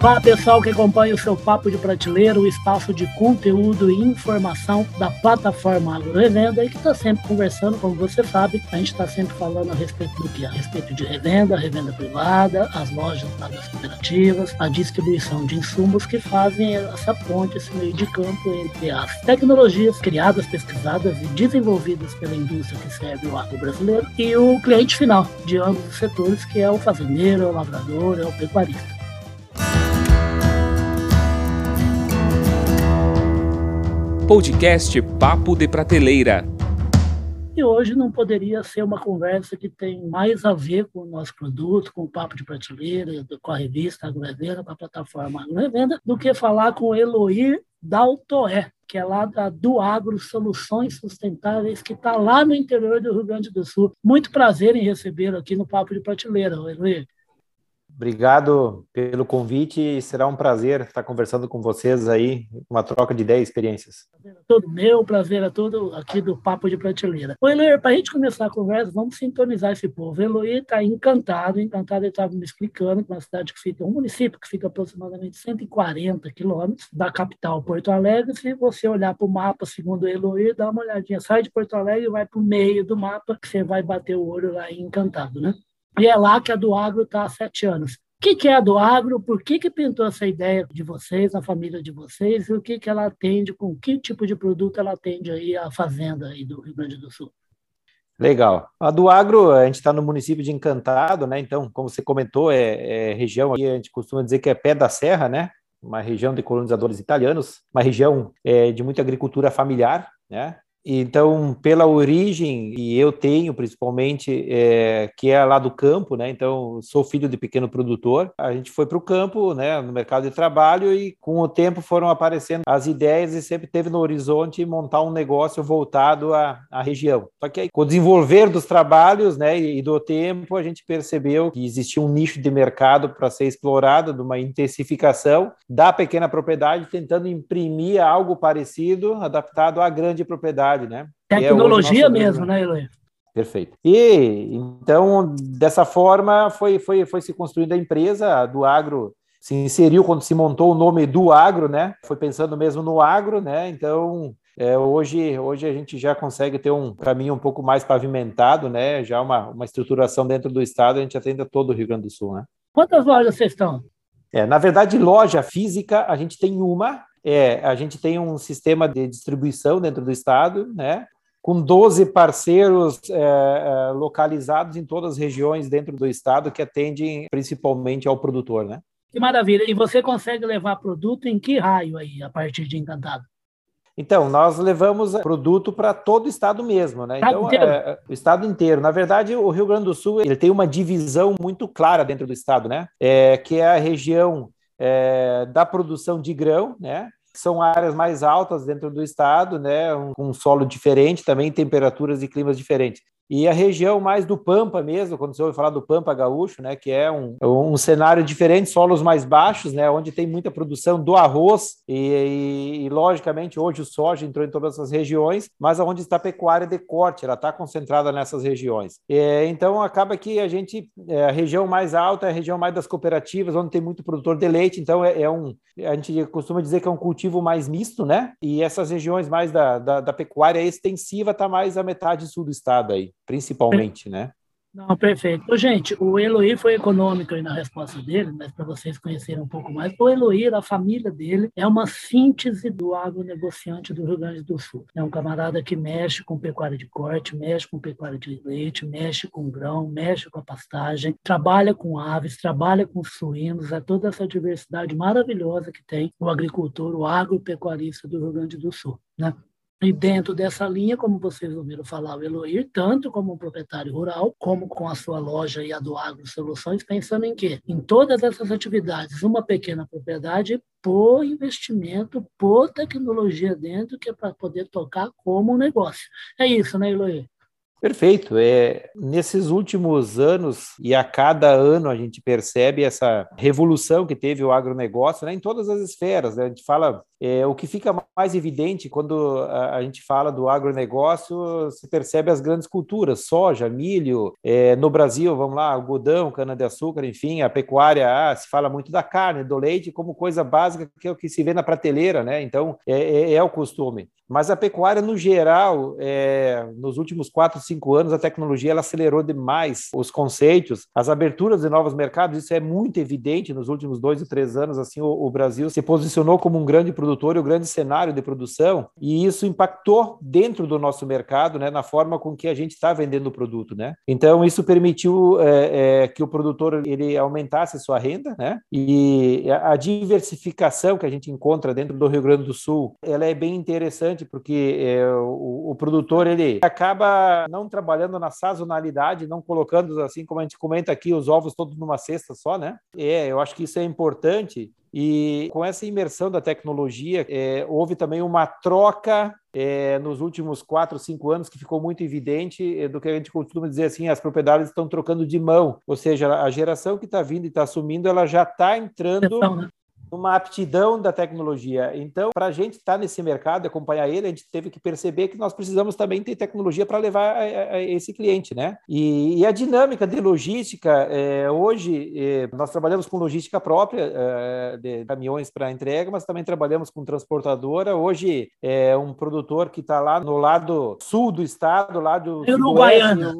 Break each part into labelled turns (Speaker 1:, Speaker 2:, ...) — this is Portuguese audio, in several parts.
Speaker 1: Fala pessoal que acompanha o seu Papo de Prateleira, o espaço de conteúdo e informação da plataforma Agrorevenda e que está sempre conversando, como você sabe, a gente está sempre falando a respeito do que? A respeito de revenda, revenda privada, as lojas das cooperativas, a distribuição de insumos que fazem essa ponte, esse meio de campo entre as tecnologias criadas, pesquisadas e desenvolvidas pela indústria que serve o agro brasileiro e o cliente final de ambos os setores, que é o fazendeiro, é o lavrador, é o pecuarista.
Speaker 2: Podcast Papo de Prateleira.
Speaker 1: E hoje não poderia ser uma conversa que tem mais a ver com o nosso produto, com o Papo de Prateleira, com a revista Agrevenda, com a plataforma Agrevenda, do que falar com Eloir Daltoé, que é lá da, do Agro Soluções Sustentáveis, que está lá no interior do Rio Grande do Sul. Muito prazer em recebê-lo aqui no Papo de Prateleira, Eloir.
Speaker 3: Obrigado pelo convite. Será um prazer estar conversando com vocês aí, uma troca de ideias experiências.
Speaker 1: Todo meu, prazer é todo aqui do Papo de Prateleira. O Eloy, para a gente começar a conversa, vamos sintonizar esse povo. Eloy está encantado, encantado, ele estava me explicando que uma cidade que fica, um município que fica aproximadamente 140 quilômetros da capital Porto Alegre. Se você olhar para o mapa, segundo o Eloy, dá uma olhadinha, sai de Porto Alegre e vai para o meio do mapa, que você vai bater o olho lá encantado, né? E é lá que a do agro está há sete anos. O que, que é a do agro? Por que, que pintou essa ideia de vocês, na família de vocês? E o que, que ela atende, com que tipo de produto ela atende aí à fazenda aí do Rio Grande do Sul?
Speaker 3: Legal. A do agro, a gente está no município de Encantado, né? Então, como você comentou, é, é região aqui, a gente costuma dizer que é pé da serra, né? Uma região de colonizadores italianos, uma região é, de muita agricultura familiar, né? Então, pela origem, e eu tenho principalmente, é, que é lá do campo, né? Então, sou filho de pequeno produtor. A gente foi para o campo, né, no mercado de trabalho, e com o tempo foram aparecendo as ideias e sempre teve no horizonte montar um negócio voltado à, à região. Só que aí, com o desenvolver dos trabalhos, né, e do tempo, a gente percebeu que existia um nicho de mercado para ser explorado, de uma intensificação da pequena propriedade, tentando imprimir algo parecido, adaptado à grande propriedade verdade, né?
Speaker 1: É Tecnologia é mesmo, né, Eloy?
Speaker 3: Perfeito. E então, dessa forma, foi, foi, foi se construindo a empresa do agro se inseriu quando se montou o nome do agro, né? Foi pensando mesmo no agro, né? Então, é, hoje, hoje a gente já consegue ter um caminho um pouco mais pavimentado, né? Já uma, uma estruturação dentro do estado, a gente atende a todo o Rio Grande do Sul, né?
Speaker 1: Quantas lojas vocês estão?
Speaker 3: É, na verdade, loja física, a gente tem uma, é, a gente tem um sistema de distribuição dentro do estado, né? Com 12 parceiros é, é, localizados em todas as regiões dentro do estado que atendem principalmente ao produtor, né?
Speaker 1: Que maravilha! E você consegue levar produto em que raio aí, a partir de Encantado?
Speaker 3: Então, nós levamos produto para todo o estado mesmo, né? Então, é, o estado inteiro. Na verdade, o Rio Grande do Sul ele tem uma divisão muito clara dentro do estado, né? É, que é a região é, da produção de grão, né? São áreas mais altas dentro do estado, né? Um, um solo diferente, também temperaturas e climas diferentes. E a região mais do Pampa mesmo, quando você ouve falar do Pampa Gaúcho, né, que é um, um cenário diferente, solos mais baixos, né, onde tem muita produção do arroz e, e, e, logicamente hoje o soja entrou em todas essas regiões, mas onde está a pecuária de corte, ela está concentrada nessas regiões. É, então acaba que a gente, é, a região mais alta é a região mais das cooperativas, onde tem muito produtor de leite, então é, é um, a gente costuma dizer que é um cultivo mais misto, né, e essas regiões mais da, da, da pecuária extensiva está mais a metade sul do estado aí principalmente, né?
Speaker 1: Não, perfeito. Gente, o Eloy foi econômico aí na resposta dele, mas para vocês conhecerem um pouco mais, o Eloy, a família dele, é uma síntese do agronegociante do Rio Grande do Sul. É um camarada que mexe com pecuária de corte, mexe com pecuária de leite, mexe com grão, mexe com a pastagem, trabalha com aves, trabalha com suínos, é toda essa diversidade maravilhosa que tem o agricultor, o agropecuarista do Rio Grande do Sul. Né? E dentro dessa linha, como vocês ouviram falar, o Eloir, tanto como um proprietário rural, como com a sua loja e a do Agro Soluções, pensando em quê? Em todas essas atividades, uma pequena propriedade por investimento, por tecnologia dentro, que é para poder tocar como um negócio. É isso, né, Eloir?
Speaker 3: Perfeito. É, nesses últimos anos, e a cada ano a gente percebe essa revolução que teve o agronegócio né, em todas as esferas. Né? A gente fala É, o que fica mais evidente quando a, a, gente fala do agronegócio, se percebe as grandes culturas, soja, milho, é, no Brasil, vamos lá, algodão, cana-de-açúcar, enfim, a pecuária, ah, se fala muito da carne, do leite como coisa básica que é o que se vê na prateleira, né? Então, é, é, é o costume. Mas a pecuária, no geral, é, nos últimos quatro, cinco anos, a tecnologia ela acelerou demais os conceitos, as aberturas de novos mercados, isso é muito evidente nos últimos dois ou três anos. Assim, o, o Brasil se posicionou como um grande produtor e um grande cenário de produção, e isso impactou dentro do nosso mercado, né, na forma com que a gente está vendendo o produto. Né? Então, isso permitiu é, é, que o produtor ele aumentasse sua renda, né? e a diversificação que a gente encontra dentro do Rio Grande do Sul, ela é bem interessante porque é, o, o, produtor ele acaba não trabalhando na sazonalidade, não colocando assim como a gente comenta aqui os ovos todos numa cesta só, né? É, eu acho que isso é importante e com essa imersão da tecnologia, é, houve também uma troca é, nos últimos quatro, cinco anos que ficou muito evidente é, do que a gente costuma dizer assim, as propriedades estão trocando de mão, ou seja, a geração que está vindo e está assumindo, ela já está entrando né? Uma aptidão da tecnologia. Então, para a gente estar tá nesse mercado e acompanhar ele, a gente teve que perceber que nós precisamos também ter tecnologia para levar a, a, a, esse cliente, né? E, e a dinâmica de logística, é, hoje, é, nós trabalhamos com logística própria é, de caminhões para entrega, mas também trabalhamos com transportadora. Hoje, é um produtor que está lá no lado sul do estado, lá do
Speaker 1: Uruguaiana.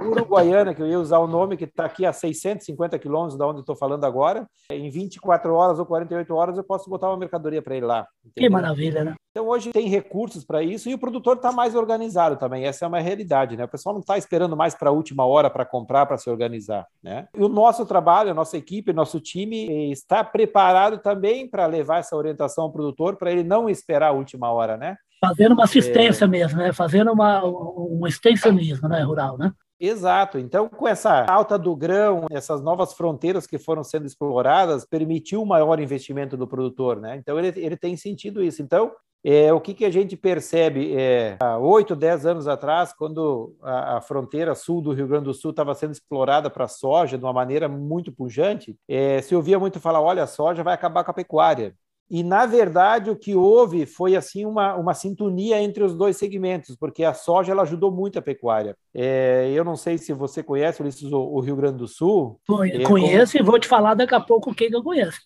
Speaker 3: Uruguaiana, que eu ia usar o nome, que está aqui a 650 quilômetros da onde estou falando agora, em 24 horas ou 40 48 horas eu posso botar uma mercadoria para ele lá.
Speaker 1: Entendeu? Que maravilha, né?
Speaker 3: Então hoje tem recursos para isso e o produtor está mais organizado também. Essa é uma realidade, né? O pessoal não está esperando mais para a última hora para comprar, para se organizar, né? E o nosso trabalho, a nossa equipe, nosso time está preparado também para levar essa orientação ao produtor para ele não esperar a última hora, né?
Speaker 1: Fazendo uma assistência é... mesmo, né? Fazendo uma, um extensionismo né? rural, né?
Speaker 3: Exato. Então, com essa alta do grão, essas novas fronteiras que foram sendo exploradas, permitiu um maior investimento do produtor, né? Então, ele, ele tem sentido isso. Então, é, o que, que a gente percebe é, há oito, dez anos atrás, quando a, a, fronteira sul do Rio Grande do Sul estava sendo explorada para soja de uma maneira muito pujante, é, se ouvia muito falar: olha, a soja vai acabar com a pecuária. E, na verdade, o que houve foi assim uma, uma sintonia entre os dois segmentos, porque a soja ela ajudou muito a pecuária. É, eu não sei se você conhece, Ulisses, o, o Rio Grande do Sul.
Speaker 1: Conheço é, como... e vou te falar daqui a pouco o que eu conheço.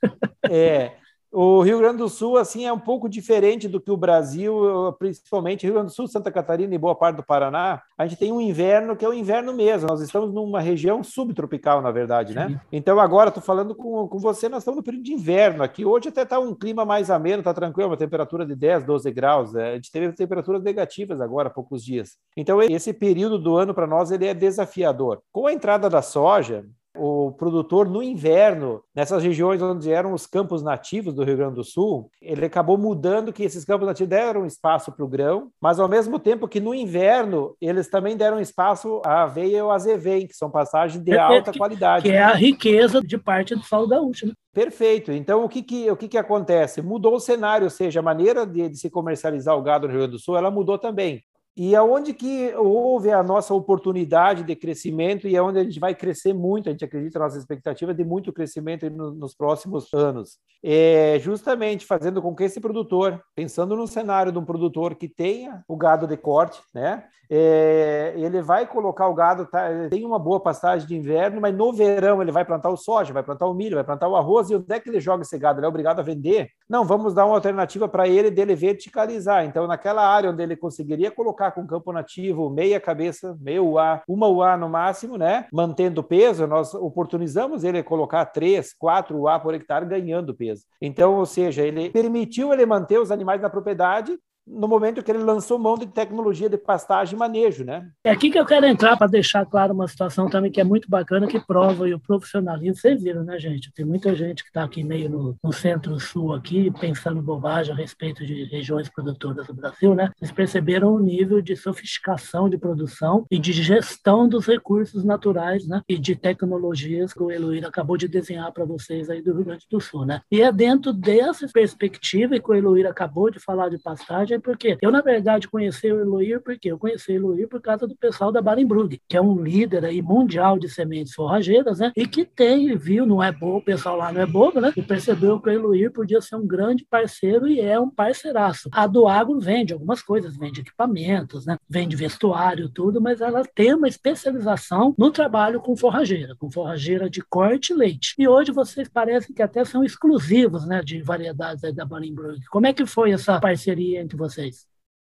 Speaker 3: É, o Rio Grande do Sul, assim, é um pouco diferente do que o Brasil, principalmente Rio Grande do Sul, Santa Catarina e boa parte do Paraná. A gente tem um inverno que é o inverno mesmo. Nós estamos numa região subtropical, na verdade, né? Sim. Então, agora, estou falando com, com você, nós estamos no período de inverno aqui. Hoje até está um clima mais ameno, está tranquilo, uma temperatura de 10, 12 graus. É, a gente teve temperaturas negativas agora há poucos dias. Então, esse período do ano para nós ele é desafiador. Com a entrada da soja, o produtor no inverno, nessas regiões onde eram os campos nativos do Rio Grande do Sul, ele acabou mudando que esses campos nativos deram espaço para o grão, mas ao mesmo tempo que no inverno eles também deram espaço à aveia e ao azevém, que são passagens de alta
Speaker 1: que,
Speaker 3: qualidade.
Speaker 1: Que é a riqueza de parte do solo gaúcho. Né?
Speaker 3: Perfeito. Então, o que, que, o que, que acontece? Mudou o cenário, ou seja, a maneira de, de se comercializar o gado no Rio Grande do Sul, ela mudou também. E aonde que houve a nossa oportunidade de crescimento e é a gente vai crescer muito, a gente acredita, nossa expectativa de muito crescimento nos próximos anos. É justamente fazendo com que esse produtor, pensando no cenário de um produtor que tenha o gado de corte, né? É, ele vai colocar o gado, tá, tem uma boa pastagem de inverno, mas no verão ele vai plantar o soja, vai plantar o milho, vai plantar o arroz, e onde é que ele joga esse gado? Ele é obrigado a vender? Não, vamos dar uma alternativa para ele dele verticalizar. Então, naquela área onde ele conseguiria colocar com campo nativo, meia cabeça, meio UA, uma UA no máximo, né? Mantendo peso, nós oportunizamos ele colocar 3, 4 UA por hectare ganhando peso. Então, ou seja, ele permitiu ele manter os animais na propriedade no momento que ele lançou mão de tecnologia de pastagem e manejo, né?
Speaker 1: É aqui que eu quero entrar para deixar claro uma situação também que é muito bacana, que prova o profissionalismo. Vocês viram, né, gente? Tem muita gente que está aqui meio no, no centro-sul aqui, pensando bobagem a respeito de regiões produtoras do Brasil, né? Vocês perceberam o nível de sofisticação de produção e de gestão dos recursos naturais, né? E de tecnologias que o Eloir acabou de desenhar para vocês aí do Rio Grande do Sul, né? E é dentro dessa perspectiva e que o Eloir acabou de falar de pastagem porque eu, na verdade, conheci o Eloir porque eu conheci o Eloir por causa do pessoal da Barenbrug, que é um líder aí mundial de sementes forrageiras, né? E que tem, viu, não é bobo, o pessoal lá não é bobo, né? E percebeu que o Eloir podia ser um grande parceiro e é um parceiraço. A do Agro vende algumas coisas, vende equipamentos, né? Vende vestuário, tudo, mas ela tem uma especialização no trabalho com forrageira, com forrageira de corte e leite. E hoje vocês parecem que até são exclusivos, né, de variedades da Barenbrug. Como é que foi essa parceria entre vocês?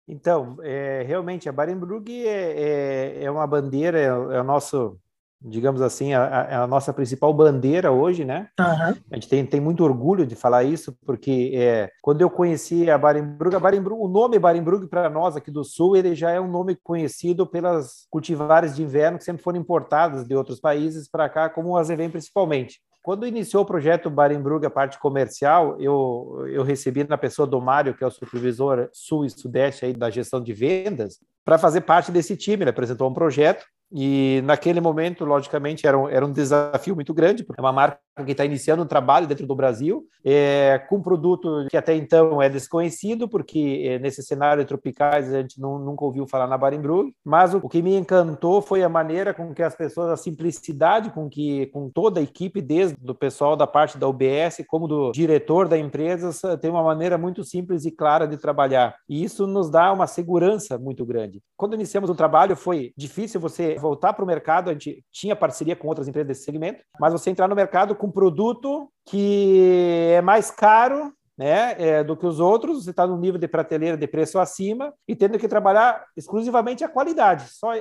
Speaker 3: Então, é, realmente, a Barenbrug é, é, é, uma bandeira, é, é o nosso digamos assim, a, a, nossa principal bandeira hoje, né? Uhum. A gente tem, tem muito orgulho de falar isso, porque é, quando eu conheci a Barenbrug, a Barenbrug, o nome Barenbrug para nós aqui do Sul, ele já é um nome conhecido pelas cultivares de inverno que sempre foram importadas de outros países para cá, como o Azevém principalmente. Quando iniciou o projeto Barenbrug, a parte comercial, eu, eu recebi na pessoa do Mário, que é o supervisor sul e sudeste aí da gestão de vendas, para fazer parte desse time. Ele apresentou um projeto e naquele momento, logicamente, era um, era um desafio muito grande, porque é uma marca que está iniciando um trabalho dentro do Brasil, é, com um produto que até então é desconhecido, porque é, nesse cenário tropicais a gente não, nunca ouviu falar na Barenbrug, mas o, o, que me encantou foi a maneira com que as pessoas, a simplicidade com que com toda a equipe, desde o pessoal da parte da UBS, como do diretor da empresa, tem uma maneira muito simples e clara de trabalhar. E isso nos dá uma segurança muito grande. Quando iniciamos o trabalho, foi difícil você voltar para o mercado, a gente tinha parceria com outras empresas desse segmento, mas você entrar no mercado com um produto que é mais caro né, é, do que os outros, você está no nível de prateleira de preço acima e tendo que trabalhar exclusivamente a qualidade, só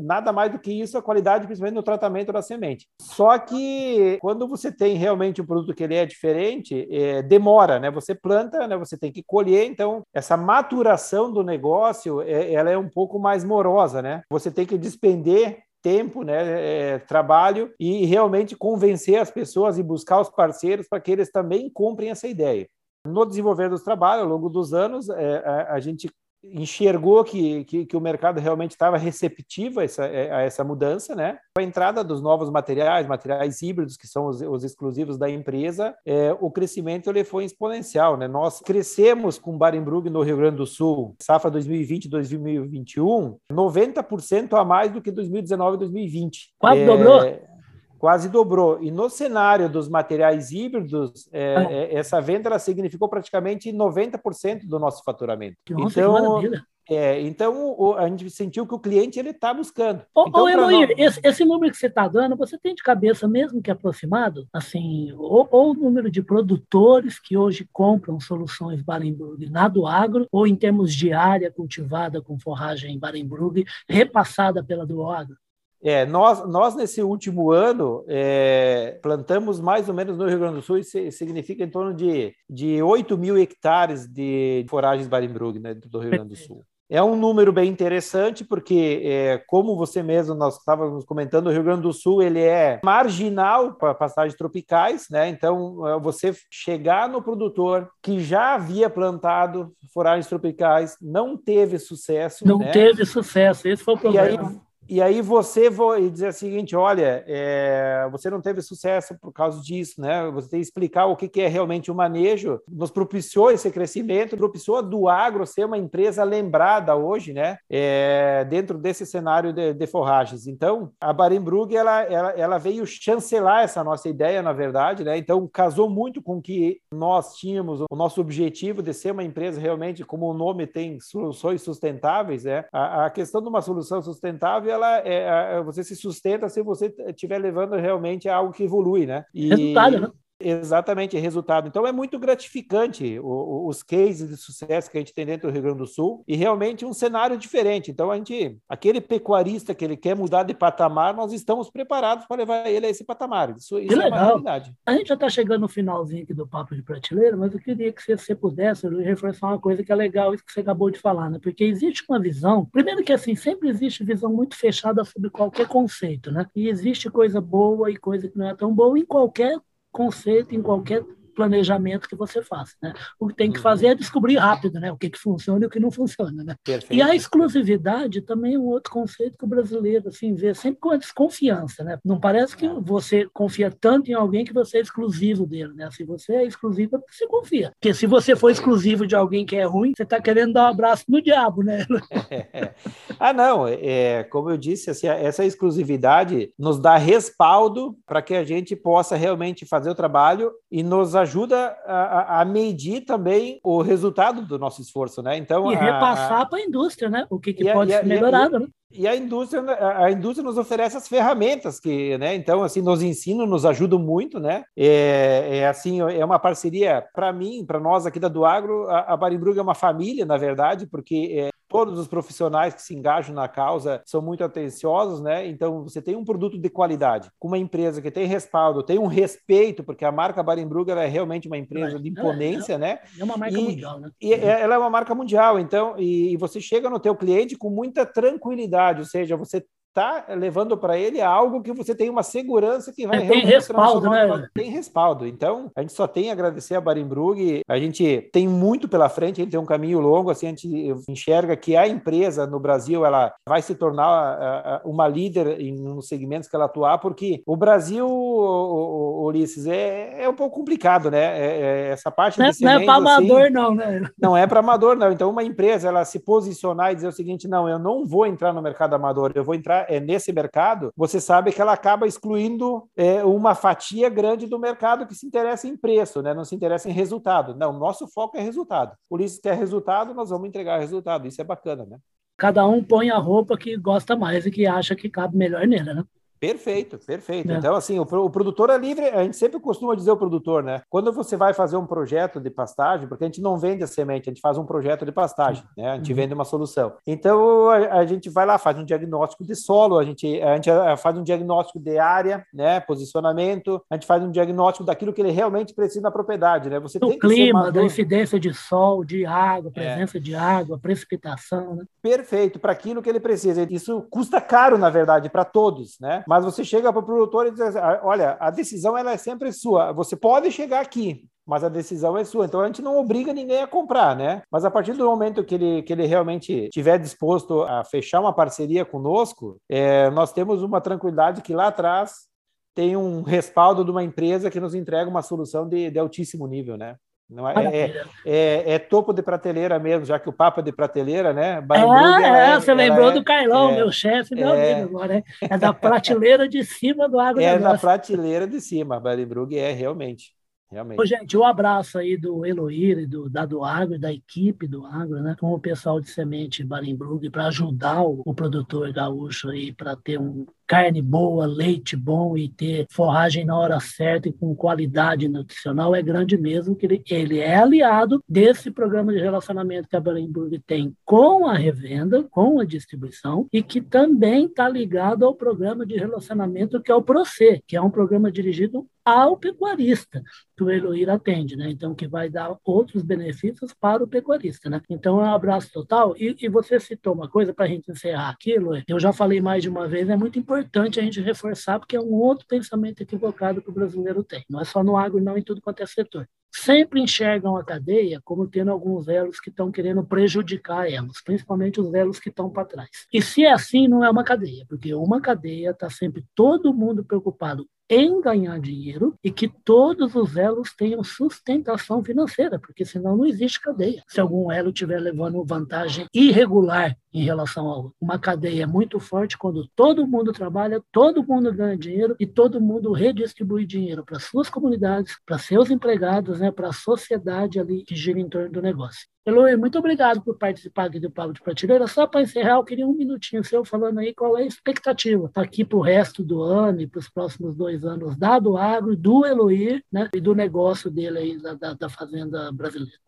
Speaker 3: nada mais do que isso, a qualidade, principalmente no tratamento da semente. Só que quando você tem realmente um produto que ele é diferente, é, demora, né? Você planta, né? Você tem que colher, então essa maturação do negócio, é, ela é um pouco mais morosa, né? Você tem que despender tempo, né, é, trabalho e realmente convencer as pessoas e buscar os parceiros para que eles também comprem essa ideia. No desenvolver dos trabalhos, ao longo dos anos, é, a, a gente enxergou que, que, que, o mercado realmente estava receptivo a essa, a essa mudança, né? A entrada dos novos materiais, materiais híbridos, que são os, os exclusivos da empresa, é, o crescimento ele foi exponencial, né? Nós crescemos com Barenbrug no Rio Grande do Sul, safra 2020-2021, 90% a mais do que 2019 e 2020.
Speaker 1: Quase é, dobrou?
Speaker 3: Quase dobrou. E no cenário dos materiais híbridos, é, ah. é, essa venda ela significou praticamente 90% do nosso faturamento.
Speaker 1: Nossa, então,
Speaker 3: é, então a gente sentiu que o cliente ele está buscando.
Speaker 1: Ô,
Speaker 3: então,
Speaker 1: ô nós... esse, esse, número que você está dando, você tem de cabeça mesmo que é aproximado? Assim, ou, ou, o número de produtores que hoje compram soluções Barenbrug na do agro, ou em termos de área cultivada com forragem Barenbrug, repassada pela do agro?
Speaker 3: É, nós, nós, nesse último ano, é, plantamos mais ou menos no Rio Grande do Sul, isso significa em torno de, de 8 mil hectares de foragens Barenbrug né, do Rio Grande do Sul. É um número bem interessante, porque, é, como você mesmo, nós estávamos comentando, o Rio Grande do Sul ele é marginal para pastagens tropicais, né? Então, é, você chegar no produtor que já havia plantado foragens tropicais, não teve sucesso.
Speaker 1: Não
Speaker 3: né?
Speaker 1: teve sucesso, esse foi o problema. E aí,
Speaker 3: você vai dizer o seguinte, olha, é, você não teve sucesso por causa disso, né? Você tem que explicar o que, que é realmente o manejo. Nos propiciou esse crescimento, propiciou do agro ser uma empresa lembrada hoje, né? É, dentro desse cenário de, de, forragens. Então, a Barenbrug, ela, ela, ela veio chancelar essa nossa ideia, na verdade, né? Então, casou muito com o que nós tínhamos, o nosso objetivo de ser uma empresa realmente, como o nome tem, soluções sustentáveis, né? A, a questão de uma solução sustentável ela é, você se sustenta se você estiver levando realmente algo que evolui, né?
Speaker 1: E, Resultado, né?
Speaker 3: Exatamente, resultado. Então é muito gratificante o, o, os cases de sucesso que a gente tem dentro do Rio Grande do Sul e realmente um cenário diferente. Então a gente, aquele pecuarista que ele quer mudar de patamar, nós estamos preparados para levar ele a esse patamar. Isso, isso é uma realidade.
Speaker 1: A gente já está chegando no finalzinho aqui do papo de prateleira, mas eu queria que você, você pudesse reforçar uma coisa que é legal, isso que você acabou de falar, né? Porque existe uma visão, primeiro que assim, sempre existe visão muito fechada sobre qualquer conceito, né? E existe coisa boa e coisa que não é tão boa em qualquer conceito, em qualquer planejamento que você faz. Né? O que tem que uhum. fazer é descobrir rápido né? o que, que funciona e o que não funciona. Né? E a exclusividade também é um outro conceito que o brasileiro assim, vê sempre com a desconfiança. Né? Não parece que você confia tanto em alguém que você é exclusivo dele. Né? Se você é exclusivo, você confia. Porque se você for exclusivo de alguém que é ruim, você está querendo dar um abraço no diabo. Né?
Speaker 3: ah, não. É, como eu disse, assim, essa exclusividade nos dá respaldo para que a gente possa realmente fazer o trabalho e nos ajuda a, a medir também o resultado do nosso esforço, né?
Speaker 1: Então e repassar para a indústria, né? O que, que e pode a, ser melhorado, né?
Speaker 3: E a indústria, a indústria nos oferece as ferramentas que, né? Então, assim, nos ensinam, nos ajudam muito, né? É, é assim, é uma parceria para mim, para nós aqui da do Agro, a, a Barimbrug é uma família, na verdade, porque é, todos os profissionais que se engajam na causa são muito atenciosos, né? Então, você tem um produto de qualidade, com uma empresa que tem respaldo, tem um respeito, porque a marca Barimbrug é realmente uma empresa de imponência,
Speaker 1: é,
Speaker 3: né?
Speaker 1: É uma marca e, mundial, né?
Speaker 3: E ela é uma marca mundial, então, e, e você chega no teu cliente com muita tranquilidade, ou seja, você está levando para ele algo que você tem uma segurança que vai
Speaker 1: é, tem respaldo, né?
Speaker 3: Tem respaldo. Então, a gente só tem a agradecer a Barimbrug. A gente tem muito pela frente, a gente tem um caminho longo, assim, a gente enxerga que a empresa no Brasil ela vai se tornar uma líder nos segmentos que ela atuar, porque o Brasil, Ulisses, é, é um pouco complicado, né? É, é essa parte
Speaker 1: não, é, não é para amador, assim, não, né?
Speaker 3: Não é para amador, não. Então, uma empresa ela se posicionar e dizer o seguinte: não, eu não vou entrar no mercado amador, eu vou entrar é, nesse mercado, você sabe que ela acaba excluindo é, uma fatia grande do mercado que se interessa em preço, né? não se interessa em resultado. Não, nosso foco é resultado. O Ulisses quer resultado, nós vamos entregar resultado. Isso é bacana, né?
Speaker 1: Cada um põe a roupa que gosta mais e que acha que cabe melhor nele, né?
Speaker 3: Perfeito, perfeito. É. Então, assim, o, o, produtor é livre, a gente sempre costuma dizer o produtor, né? Quando você vai fazer um projeto de pastagem, porque a gente não vende a semente, a gente faz um projeto de pastagem, né? A gente uhum. vende uma solução. Então, a, a, gente vai lá, faz um diagnóstico de solo, a gente, a gente faz um diagnóstico de área, né? Posicionamento, a gente faz um diagnóstico daquilo que ele realmente precisa na propriedade, né?
Speaker 1: Você Do clima, da incidência de sol, de água, é. presença é. de água, precipitação, né?
Speaker 3: Perfeito, para aquilo que ele precisa. Isso custa caro, na verdade, para todos, né? Mas você chega para o produtor e diz assim, ah, olha, a decisão ela é sempre sua. Você pode chegar aqui, mas a decisão é sua. Então a gente não obriga ninguém a comprar, né? Mas a partir do momento que ele, que ele realmente estiver disposto a fechar uma parceria conosco, é, nós temos uma tranquilidade que lá atrás tem um respaldo de uma empresa que nos entrega uma solução de, de altíssimo nível, né? Não é, é, é, é, topo de prateleira mesmo, já que o Papa é de prateleira, né?
Speaker 1: Ah, é, você lembrou do Carlão, meu chefe, meu amigo agora. É, da prateleira de cima do Água
Speaker 3: É da prateleira de cima, Barenbrug é realmente. Realmente. Ô,
Speaker 1: gente, um abraço aí do Eloir e do, da do Agro, da equipe do Agro, né? Com o pessoal de semente Barenbrug para ajudar o, o produtor gaúcho aí para ter um carne boa, leite bom e ter forragem na hora certa e com qualidade nutricional é grande mesmo, que ele, ele é aliado desse programa de relacionamento que a Barenburg tem com a revenda, com a distribuição, e que também está ligado ao programa de relacionamento que é o PROCE, que é um programa dirigido ao pecuarista, que o Eloir atende, né? Então, que vai dar outros benefícios para o pecuarista, né? Então, é um abraço total. E, e você citou uma coisa para a gente encerrar aqui. Eu já falei mais de uma vez, é muito importante importante a gente reforçar, porque é um outro pensamento equivocado que o brasileiro tem. Não é só no agro, não, em tudo quanto é setor. Sempre enxergam a cadeia como tendo alguns elos que estão querendo prejudicar elos, principalmente os elos que estão para trás. E se é assim, não é uma cadeia, porque uma cadeia está sempre todo mundo preocupado em ganhar dinheiro e que todos os elos tenham sustentação financeira, porque senão não existe cadeia. Se algum elo estiver levando vantagem irregular em relação a outro. Uma cadeia muito forte quando todo mundo trabalha, todo mundo ganha dinheiro e todo mundo redistribui dinheiro para suas comunidades, para seus empregados, né, para a sociedade ali que gira em torno do negócio. Eloy, muito obrigado por participar aqui do Papo de Prateleira. Só para encerrar, eu queria um minutinho seu falando aí qual é a expectativa aqui para o resto do ano e para os próximos dois anos da do agro, do Eloy né, e do negócio dele aí da, da, da Fazenda Brasileira.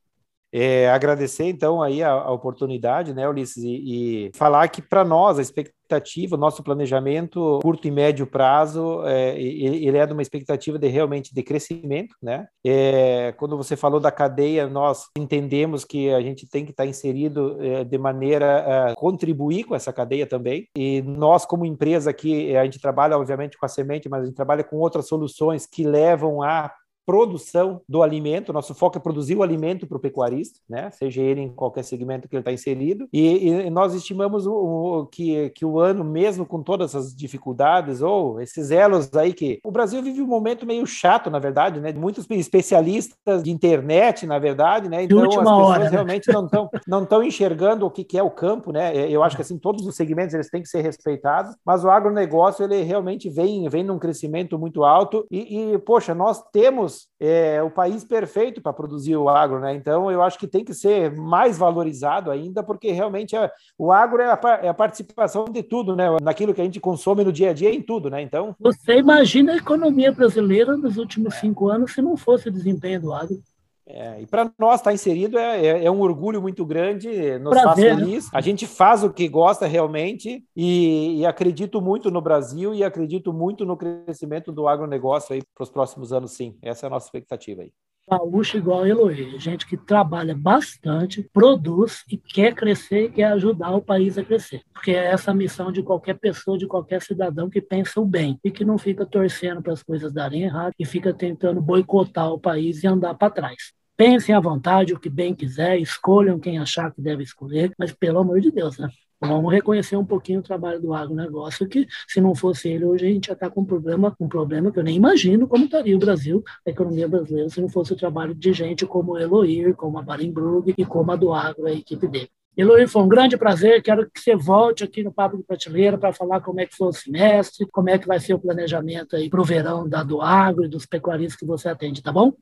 Speaker 3: É, agradecer então aí a, a, oportunidade, né, Ulisses, e, e falar que para nós a expectativa, o nosso planejamento curto e médio prazo, é, ele é de uma expectativa de realmente de crescimento, né? É, quando você falou da cadeia, nós entendemos que a gente tem que estar inserido é, de maneira a contribuir com essa cadeia também. E nós como empresa aqui, a gente trabalha obviamente com a semente, mas a gente trabalha com outras soluções que levam a produção do alimento, nosso foco é produzir o alimento para o pecuarista, né? seja ele em qualquer segmento que ele está inserido, e, e, nós estimamos o, o, que, que o ano, mesmo com todas as dificuldades, ou esses elos aí que... O Brasil vive um momento meio chato, na verdade, né? muitos especialistas de internet, na verdade, né? então as pessoas hora, né? realmente não estão não estão enxergando o que, que é o campo, né? Eu acho que assim, todos os segmentos eles têm que ser respeitados, mas o agronegócio ele realmente vem, vem num crescimento muito alto e, e poxa, nós temos é, o país perfeito para produzir o agro, né? Então eu acho que tem que ser mais valorizado ainda, porque realmente é, o agro é a, é a, participação de tudo, né? Naquilo que a gente consome no dia a dia em tudo, né? Então
Speaker 1: você imagina a economia brasileira nos últimos cinco anos se não fosse o desempenho do agro?
Speaker 3: É, e para nós estar tá inserido é, é, é, um orgulho muito grande, nos Prazer, faz feliz. A gente faz o que gosta realmente e, e, acredito muito no Brasil e acredito muito no crescimento do agronegócio aí para os próximos anos, sim. Essa é a nossa expectativa aí.
Speaker 1: Gaúcho igual a Eloy, gente que trabalha bastante, produz e quer crescer e quer ajudar o país a crescer. Porque é essa a missão de qualquer pessoa, de qualquer cidadão que pensa o bem e que não fica torcendo para as coisas darem errado e fica tentando boicotar o país e andar para trás. Pensem à vontade o que bem quiser, escolham quem achar que deve escolher, mas pelo amor de Deus, né? Vamos reconhecer um pouquinho o trabalho do agronegócio, que se não fosse ele, hoje a gente já está com um problema, um problema que eu nem imagino como estaria o Brasil, a economia brasileira, se não fosse o trabalho de gente como Eloir, como a Barenbrug e como a do agro, a equipe dele. Eloir, foi um grande prazer. Quero que você volte aqui no Papo de Prateleira para falar como é que foi o semestre, como é que vai ser o planejamento aí para o verão da do agro e dos pecuaristas que você atende, tá bom?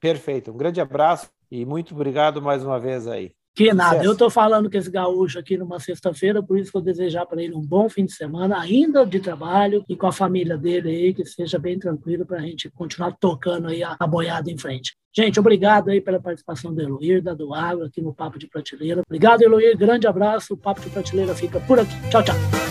Speaker 3: Perfeito. Um grande abraço e muito obrigado mais uma vez aí.
Speaker 1: Que nada, Sucesso. eu estou falando com esse gaúcho aqui numa sexta-feira, por isso que eu desejar para ele um bom fim de semana, ainda de trabalho, e com a família dele aí, que seja bem tranquilo para a gente continuar tocando aí a, a boiada em frente. Gente, obrigado aí pela participação do Eloir, da do Agro, aqui no Papo de Prateleira. Obrigado, Eloir, grande abraço, o Papo de Prateleira fica por aqui. Tchau, tchau.